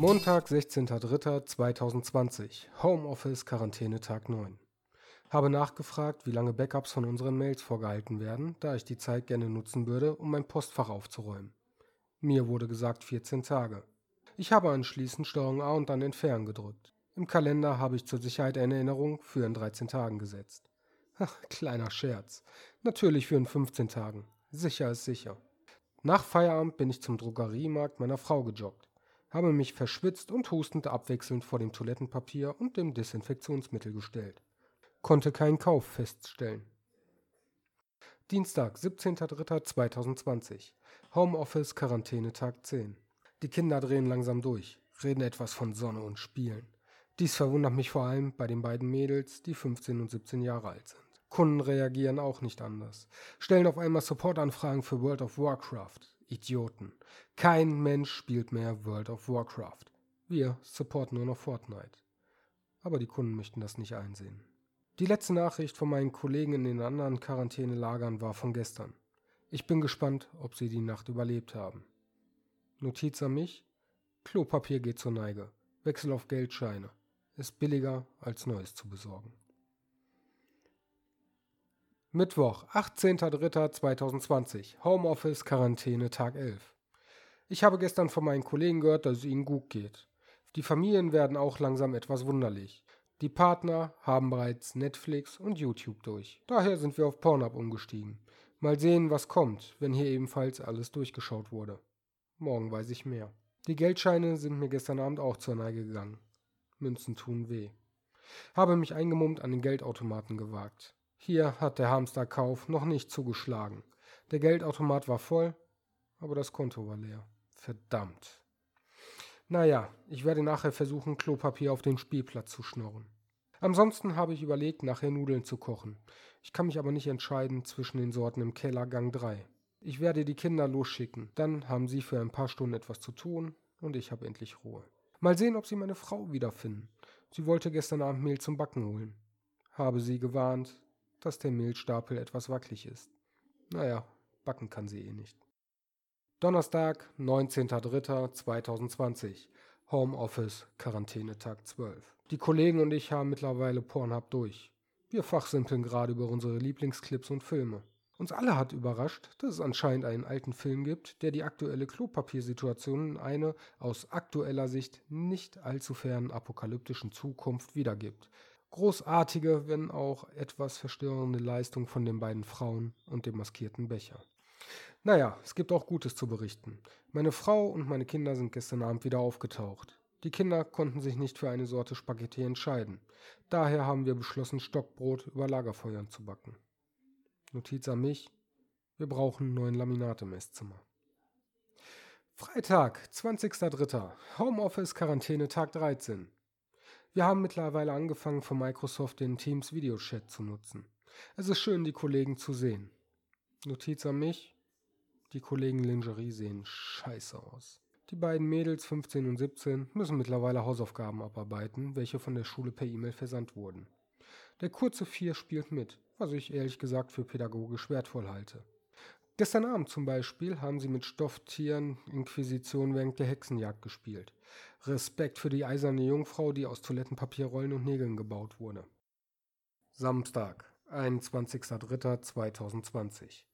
Montag, 16.03.2020. Homeoffice, Quarantäne, Tag 9. Habe nachgefragt, wie lange Backups von unseren Mails vorgehalten werden, da ich die Zeit gerne nutzen würde, um mein Postfach aufzuräumen. Mir wurde gesagt 14 Tage. Ich habe anschließend Steuerung A und dann Entfernen gedrückt. Im Kalender habe ich zur Sicherheit eine Erinnerung für in 13 Tagen gesetzt. Ach, kleiner Scherz. Natürlich für in 15 Tagen. Sicher ist sicher. Nach Feierabend bin ich zum Drogeriemarkt meiner Frau gejoggt, habe mich verschwitzt und hustend abwechselnd vor dem Toilettenpapier und dem Desinfektionsmittel gestellt. Konnte keinen Kauf feststellen. Dienstag, 17.03.2020. Homeoffice, Quarantäne, Tag 10. Die Kinder drehen langsam durch, reden etwas von Sonne und Spielen. Dies verwundert mich vor allem bei den beiden Mädels, die 15 und 17 Jahre alt sind. Kunden reagieren auch nicht anders. Stellen auf einmal Supportanfragen für World of Warcraft. Idioten. Kein Mensch spielt mehr World of Warcraft. Wir supporten nur noch Fortnite. Aber die Kunden möchten das nicht einsehen. Die letzte Nachricht von meinen Kollegen in den anderen Quarantänelagern war von gestern. Ich bin gespannt, ob sie die Nacht überlebt haben. Notiz an mich. Klopapier geht zur Neige. Wechsel auf Geldscheine. Ist billiger als Neues zu besorgen. Mittwoch, 18.03.2020. Homeoffice, Quarantäne, Tag 11. Ich habe gestern von meinen Kollegen gehört, dass es ihnen gut geht. Die Familien werden auch langsam etwas wunderlich. Die Partner haben bereits Netflix und YouTube durch. Daher sind wir auf Pornhub umgestiegen. Mal sehen, was kommt, wenn hier ebenfalls alles durchgeschaut wurde. Morgen weiß ich mehr. Die Geldscheine sind mir gestern Abend auch zur Neige gegangen. Münzen tun weh. Habe mich eingemummt an den Geldautomaten gewagt. Hier hat der Hamsterkauf noch nicht zugeschlagen. Der Geldautomat war voll, aber das Konto war leer. Verdammt. Naja, ich werde nachher versuchen, Klopapier auf den Spielplatz zu schnorren. Ansonsten habe ich überlegt, nachher Nudeln zu kochen. Ich kann mich aber nicht entscheiden zwischen den Sorten im Keller Gang 3. Ich werde die Kinder losschicken. Dann haben sie für ein paar Stunden etwas zu tun und ich habe endlich Ruhe. Mal sehen, ob sie meine Frau wiederfinden. Sie wollte gestern Abend Mehl zum Backen holen. Habe sie gewarnt, dass der Mehlstapel etwas wackelig ist. Naja, backen kann sie eh nicht. Donnerstag, 19.03.2020. Homeoffice, Quarantänetag 12. Die Kollegen und ich haben mittlerweile Pornhub durch. Wir fachsimpeln gerade über unsere Lieblingsclips und Filme. Uns alle hat überrascht, dass es anscheinend einen alten Film gibt, der die aktuelle Klopapiersituation in eine aus aktueller Sicht nicht allzu fernen apokalyptischen Zukunft wiedergibt, großartige, wenn auch etwas verstörende Leistung von den beiden Frauen und dem maskierten Becher. Naja, es gibt auch Gutes zu berichten. Meine Frau und meine Kinder sind gestern Abend wieder aufgetaucht. Die Kinder konnten sich nicht für eine Sorte Spaghetti entscheiden. Daher haben wir beschlossen, Stockbrot über Lagerfeuern zu backen. Notiz an mich. Wir brauchen einen neuen Laminat im Esszimmer. Freitag, 20.03. Homeoffice Quarantäne Tag 13. Wir haben mittlerweile angefangen, von Microsoft den Teams Videochat zu nutzen. Es ist schön, die Kollegen zu sehen. Notiz an mich. Die Kollegen Lingerie sehen scheiße aus. Die beiden Mädels 15 und 17 müssen mittlerweile Hausaufgaben abarbeiten, welche von der Schule per E-Mail versandt wurden. Der kurze Vier spielt mit, was ich ehrlich gesagt für pädagogisch wertvoll halte. Gestern Abend zum Beispiel haben sie mit Stofftieren Inquisition während der Hexenjagd gespielt. Respekt für die eiserne Jungfrau, die aus Toilettenpapierrollen und Nägeln gebaut wurde. Samstag, 21.03.2020.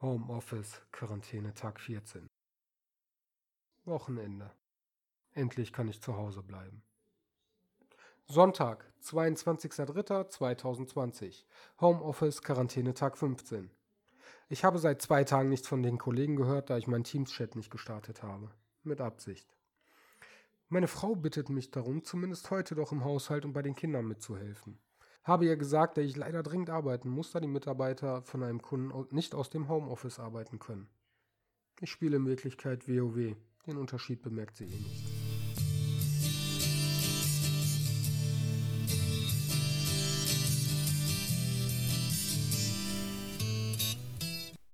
Homeoffice, Quarantäne, Tag 14. Wochenende. Endlich kann ich zu Hause bleiben. Sonntag, 22.03.2020. Homeoffice, Quarantäne, Tag 15. Ich habe seit zwei Tagen nichts von den Kollegen gehört, da ich meinen Teams-Chat nicht gestartet habe. Mit Absicht. Meine Frau bittet mich darum, zumindest heute doch im Haushalt und bei den Kindern mitzuhelfen. Habe ihr gesagt, dass ich leider dringend arbeiten muss, da die Mitarbeiter von einem Kunden nicht aus dem Homeoffice arbeiten können. Ich spiele in Wirklichkeit WoW. Den Unterschied bemerkt sie eh nicht.